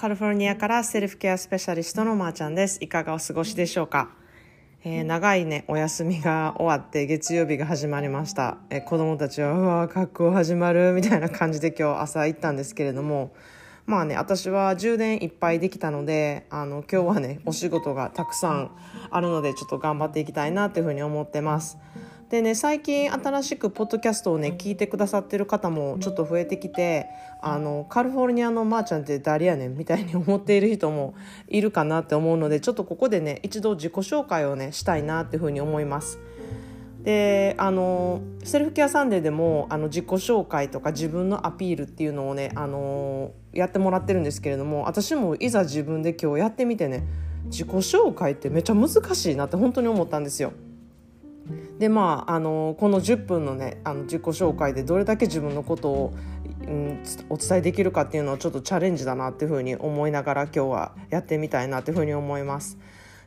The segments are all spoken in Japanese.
カリフォルニアからセルフケアスペシャリストのまーちゃんです。いかがお過ごしでしょうか、えー、長いね、お休みが終わって月曜日が始まりました。えー、子供たちは、うわ学校始まるみたいな感じで今日朝行ったんですけれども、まあね、私は充電いっぱいできたので、あの、今日はね、お仕事がたくさんあるので、ちょっと頑張っていきたいなというふうに思ってます。でね最近新しくポッドキャストをね聞いてくださってる方もちょっと増えてきてあのカリフォルニアのまーちゃんって誰やねん？みたいに思っている人もいるかなって思うのでちょっとここでね一度自己紹介をねしたいなっていうふうに思います。であの Self-Care Sunday でもあの自己紹介とか自分のアピールっていうのをねあのやってもらってるんですけれども私もいざ自分で今日やってみてね自己紹介ってめっちゃ難しいなって本当に思ったんですよ。でまああのこの10分のねあの自己紹介でどれだけ自分のことを、うん、お伝えできるかっていうのはちょっとチャレンジだなっていうふうに思いながら今日はやってみたいなっていうふうに思います。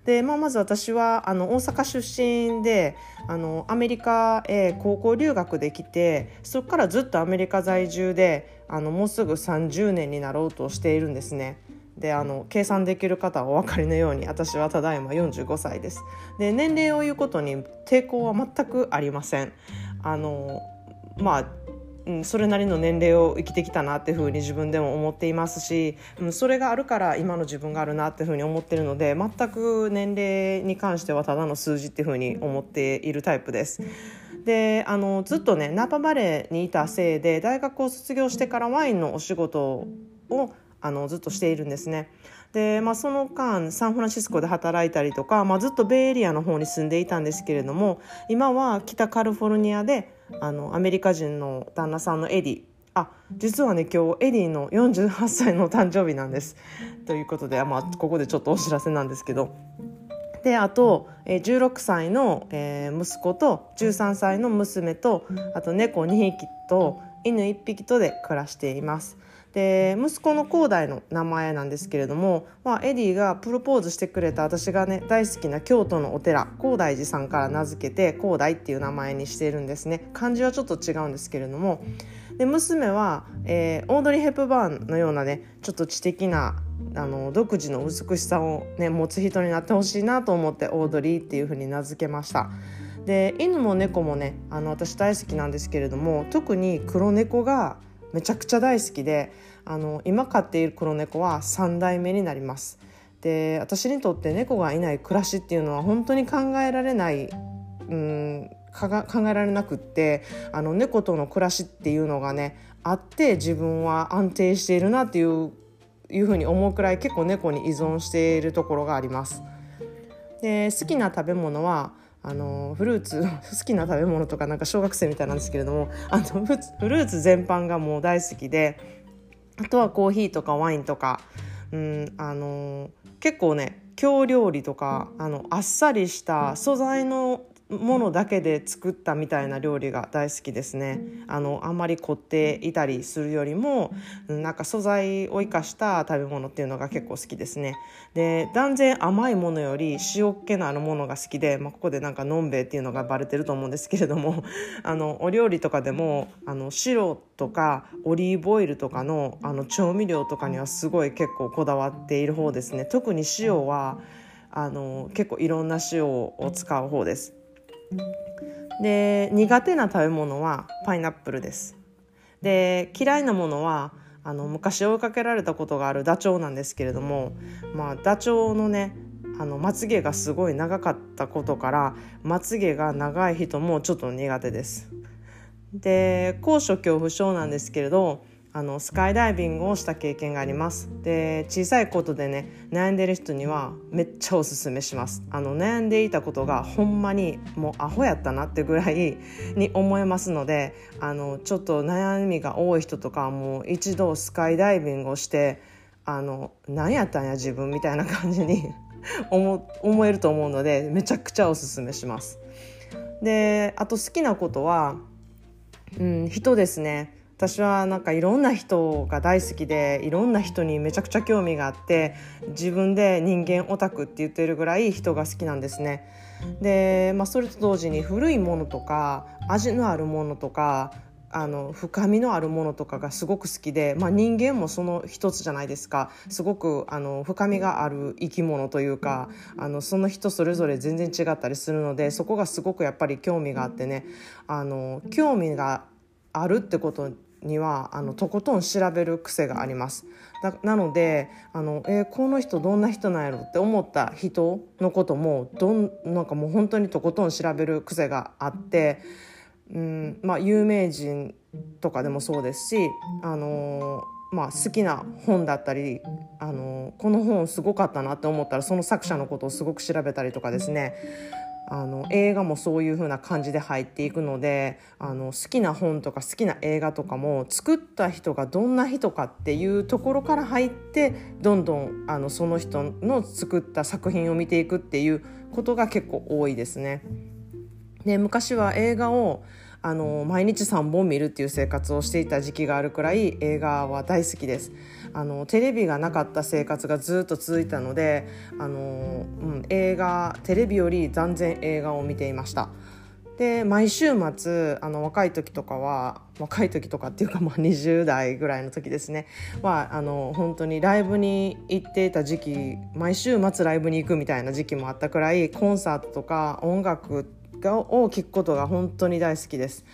で、まあ、まず私はあの大阪出身であのアメリカへ高校留学できてそこからずっとアメリカ在住であのもうすぐ30年になろうとしているんですね。であの計算できる方はお分かりのように私はただいま45歳です。で年齢を言うことに抵抗は全くありません。あのまあうん、それなりの年齢を生きてきたなっていうふうに自分でも思っていますし、うん、それがあるから今の自分があるなっていうふうに思ってるので全く年齢に関してはただの数字っていうふうに思っているタイプです。であのずっとねナパバレーにいたせいで大学を卒業してからワインのお仕事をあのずっとしているんですね。で、まあ、その間サンフランシスコで働いたりとか、まあ、ずっとベイエリアの方に住んでいたんですけれども今は北カリフォルニアであのアメリカ人の旦那さんのエディあ実はね今日エディの48歳の誕生日なんです。ということで、まあ、ここでちょっとお知らせなんですけど。であと、16歳の、息子と13歳の娘とあと猫2匹と犬1匹とで暮らしています。で息子の広大の名前なんですけれども、まあ、エディがプロポーズしてくれた私がね大好きな京都のお寺高台寺さんから名付けて広大っていう名前にしているんですね漢字はちょっと違うんですけれどもで娘は、えー、オードリー・ヘプバーンのようなねちょっと知的なあの独自の美しさを、ね、持つ人になってほしいなと思ってオードリーっていうふうに名付けました。で犬も猫もねあの私大好きなんですけれども特に黒猫がめちゃくちゃ大好きであの今飼っている黒猫は3代目になります。で私にとって猫がいない暮らしっていうのは本当に考えられないうん考えられなくってあの猫との暮らしっていうのがねあって自分は安定しているなっていういうふうに思うくらい結構猫に依存しているところがあります。で好きな食べ物はあのフルーツ 好きな食べ物とかなんか小学生みたいなんですけれどもあのフルーツ全般がもう大好きであとはコーヒーとかワインとか、うん、あの結構ね京料理とかあのあっさりした素材のものだけで作ったみたいな料理が大好きですね。あのあんまり凝っていたりするよりもなんか素材を生かした食べ物っていうのが結構好きですね。で断然甘いものより塩っ気のあるものが好きで、まあ、ここでなんかのんべえっていうのがバレてると思うんですけれども あのお料理とかでもあの白とかオリーブオイルとかのあの調味料とかにはすごい結構こだわっている方ですね。特に塩はあの結構いろんな塩を使う方です。で苦手な食べ物はパイナップルですで嫌いなものはあの昔追いかけられたことがあるダチョウなんですけれども、まあ、ダチョウのねあのまつげがすごい長かったことからまつげが長い人もちょっと苦手です。で高所恐怖症なんですけれどあのスカイダイビングをした経験がありますで小さいことでね悩んでる人にはめっちゃおすすめしますあの悩んでいたことがほんまにもうアホやったなってぐらいに思えますのであのちょっと悩みが多い人とかはもう一度スカイダイビングをしてあの何やったんや自分みたいな感じに 思思えると思うのでめちゃくちゃおすすめします。であと好きなことは、うん、人ですね。私はなんかいろんな人が大好きでいろんな人にめちゃくちゃ興味があって自分で人間オタクって言ってるぐらい人が好きなんですね。で、まあ、それと同時に古いものとか味のあるものとかあの深みのあるものとかがすごく好きで、まあ、人間もその一つじゃないですかすごくあの深みがある生き物というかあのその人それぞれ全然違ったりするのでそこがすごくやっぱり興味があってねあの興味があるってことにはあのとことん調べる癖があります。なのであの、えー、この人どんな人なんやろって思った人のこともどんなんかもう本当にとことん調べる癖があってうんまあ、有名人とかでもそうですし、あのー、まあ、好きな本だったり、あのー、この本すごかったなって思ったらその作者のことをすごく調べたりとかですねあの映画もそういう風な感じで入っていくのであの好きな本とか好きな映画とかも作った人がどんな人かっていうところから入ってどんどんあのその人の作った作品を見ていくっていうことが結構多いですね。で昔は映画をあの毎日3本見るっていう生活をしていた時期があるくらい映画は大好きです。あのテレビがなかった生活がずっと続いたのであの、うん、映画テレビより断然映画を見ていました。で毎週末あの若い時とかは若い時とかっていうか、まあ、20代ぐらいの時ですね。はあの本当にライブに行っていた時期毎週末ライブに行くみたいな時期もあったくらいコンサートとか音楽を聞くことが本当に大好きです。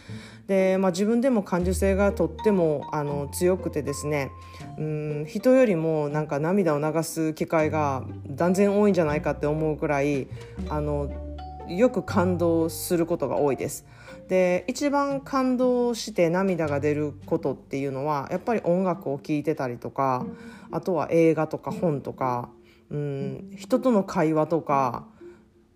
で、まあ、自分でも感受性がとってもあの強くてですねうん人よりもなんか涙を流す機会が断然多いんじゃないかって思うくらいあのよく感動することが多いです。で一番感動して涙が出ることっていうのはやっぱり音楽を聴いてたりとかあとは映画とか本とかうん人との会話とか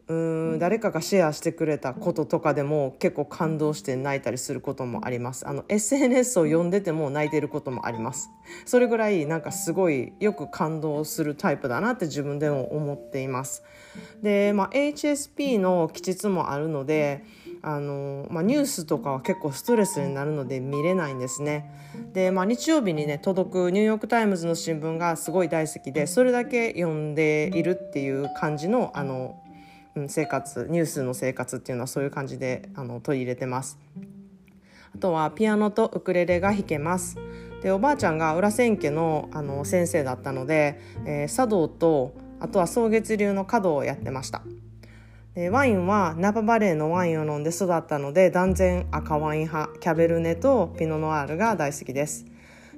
うん誰かがシェアしてくれたこととかでも結構感動して泣いたりすることもあります。あの SNS を読んでても泣いてることもあります。それぐらいなんかすごいよく感動するタイプだなって自分でも思っています。で、まあ、HSP の気質もあるのであの、まあ、ニュースとかは結構ストレスになるので見れないんですね。で、まあ、日曜日にね届くニューヨーク・タイムズの新聞がすごい大好きでそれだけ読んでいるっていう感じのあの、生活ニュースの生活っていうのはそういう感じであの取り入れてます。あとはピアノとウクレレが弾けます。でおばあちゃんが裏千家のあの先生だったので、えー、茶道とあとは草月流の華道をやってました。でワインはナパバレーのワインを飲んで育ったので断然赤ワイン派キャベルネとピノノワールが大好きです。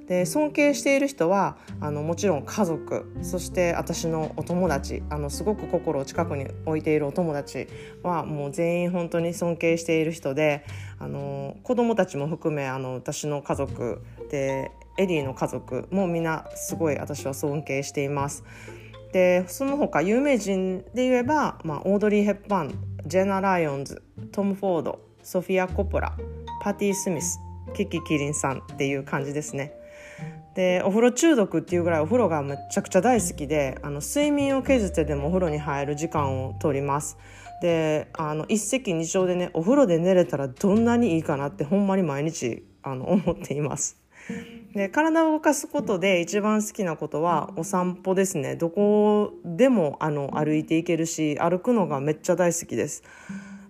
で尊敬している人はあのもちろん家族そして私のお友達あのすごく心を近くに置いているお友達はもう全員本当に尊敬している人であの子供たちも含めあの私の家族でエディの家族もみんなすごい私は尊敬しています。でその他有名人で言えば、まあ、オードリー・ヘップバーン、ジェナ・ライオンズ、トム・フォード、ソフィア・コッポラ、パティ・スミス、樹木希林さんっていう感じですね。でお風呂中毒っていうぐらいお風呂がめちゃくちゃ大好きであの睡眠を削ってでもお風呂に入る時間を取ります。であの一石二鳥でねお風呂で寝れたらどんなにいいかなってほんまに毎日あの 思っています。で体を動かすことで一番好きなことはお散歩ですね。どこでもあの歩いていけるし歩くのがめっちゃ大好きです。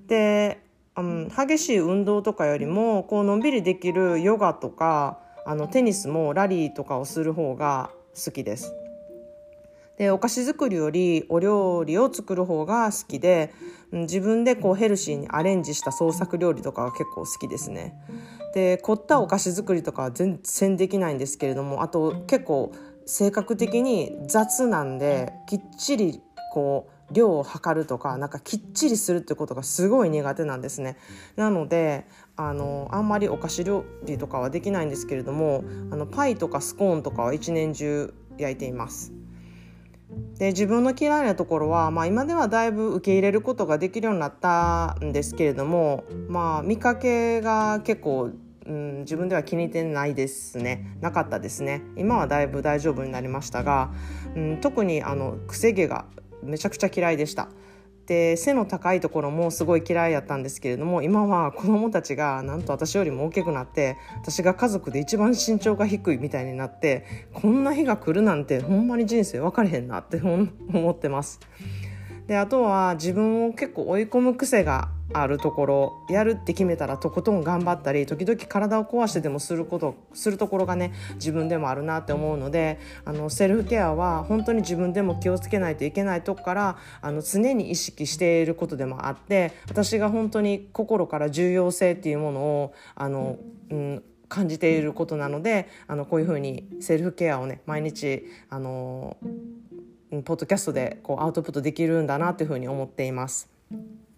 で、うん、激しい運動とかよりもこうのんびりできるヨガとかあのテニスもラリーとかをする方が好きです。でお菓子作りよりお料理を作る方が好きで自分でこうヘルシーにアレンジした創作料理とかが結構好きですね。で凝ったお菓子作りとかは全然できないんですけれどもあと結構性格的に雑なんできっちりこう量を測るとかなんかきっちりするってことがすごい苦手なんですね。なのであのあんまりお菓子料理とかはできないんですけれどもあのパイとかスコーンとかは一年中焼いています。で自分の嫌いなところは、まあ、今ではだいぶ受け入れることができるようになったんですけれども、まあ、見かけが結構うん、自分では気に入ってないですね。なかったですね。今はだいぶ大丈夫になりましたが、うん、特にあの癖毛がめちゃくちゃ嫌いでした。で背の高いところもすごい嫌いやったんですけれども今は子供たちがなんと私よりも大きくなって私が家族で一番身長が低いみたいになってこんな日が来るなんてほんまに人生分かれへんなって思ってます。であとは自分を結構追い込む癖があるところやるって決めたらとことん頑張ったり時々体を壊してでもすることするところがね自分でもあるなって思うのであのセルフケアは本当に自分でも気をつけないといけないとこからあの常に意識していることでもあって私が本当に心から重要性っていうものをあの、うん、感じていることなのであのこういうふうにセルフケアをね毎日あのポッドキャストでこうアウトプットできるんだなというふうに思っています。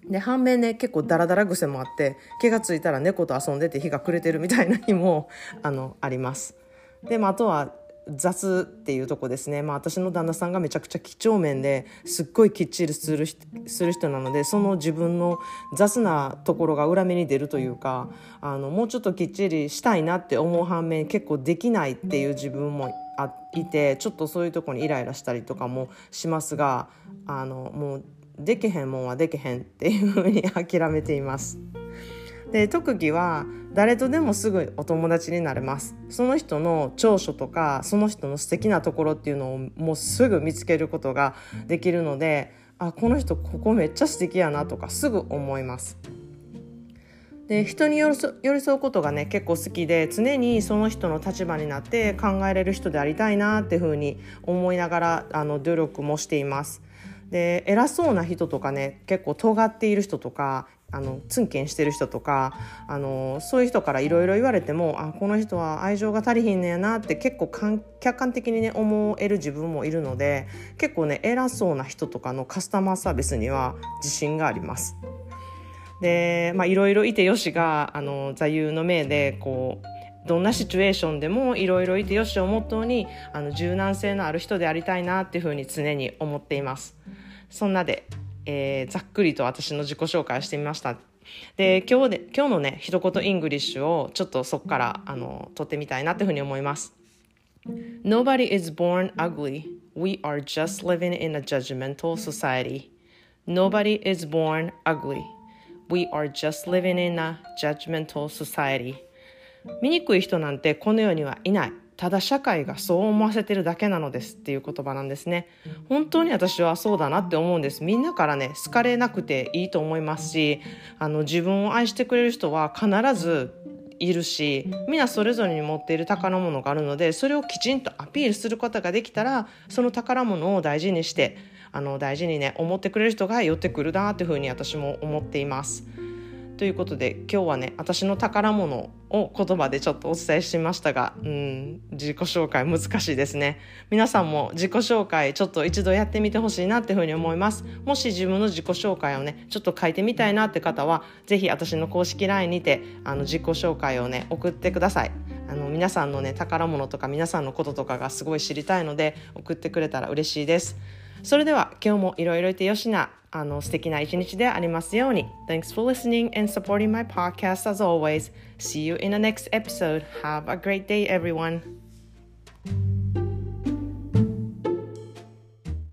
で反面ね結構ダラダラ癖もあって気が付いたら猫と遊んでて日が暮れてるみたいな日もあのあります。で、まあ、あとは雑っていうとこですね、まあ、私の旦那さんがめちゃくちゃ几帳面ですっごいきっちりするする人なのでその自分の雑なところが裏目に出るというかあのもうちょっときっちりしたいなって思う反面結構できないっていう自分もあいてちょっとそういうとこにイライラしたりとかもしますがあのもうできへんもんはできへんっていうふうに諦めています。で特技は誰とでもすぐお友達になれますその人の長所とかその人の素敵なところっていうのをもうすぐ見つけることができるのであこの人ここめっちゃ素敵やなとかすぐ思いますで人に寄り添うことがね結構好きで常にその人の立場になって考えれる人でありたいなっていうふうに思いながらあの努力もしています。で偉そうな人とかね結構尖っている人とかあのツンケンしてる人とかあのそういう人からいろいろ言われてもあこの人は愛情が足りひんねやなって結構客観的にね思える自分もいるので結構ね偉そうな人とかのカスタマーサービスには自信があります。でまあいろいろいてよしがあの座右の銘でこうどんなシチュエーションでもいろいろいてよしをモットーにあの柔軟性のある人でありたいなっていうふうに常に思っています。そんなで、えー、ざっくりと私の自己紹介してみました。で今日で今日のね一言 English をちょっとそこからあの取ってみたいなというふうに思います。Nobody is born ugly. We are just living in a judgmental society. Nobody is born ugly. We are just living in a judgmental society. 醜い人なんてこの世にはいない。ただ社会がそう思わせてるだけなのですっていう言葉なんですね。本当に私はそうだなって思うんです。みんなからね好かれなくていいと思いますしあの自分を愛してくれる人は必ずいるしみんなそれぞれに持っている宝物があるのでそれをきちんとアピールすることができたらその宝物を大事にしてあの大事にね思ってくれる人が寄ってくるなというふうに私も思っています。ということで今日はね私の宝物を言葉でちょっとお伝えしましたがうん自己紹介難しいですね。皆さんも自己紹介ちょっと一度やってみてほしいなっていうふうに思います。もし自分の自己紹介をねちょっと書いてみたいなって方は是非私の公式 LINE にてあの自己紹介をね送ってください。あの皆さんのね宝物とか皆さんのこととかがすごい知りたいので送ってくれたら嬉しいです。それでは今日もいろいろいてよしなあの素敵な一日でありますように。Thanks for listening and supporting my podcast as always. See you in the next episode. Have a great day, everyone.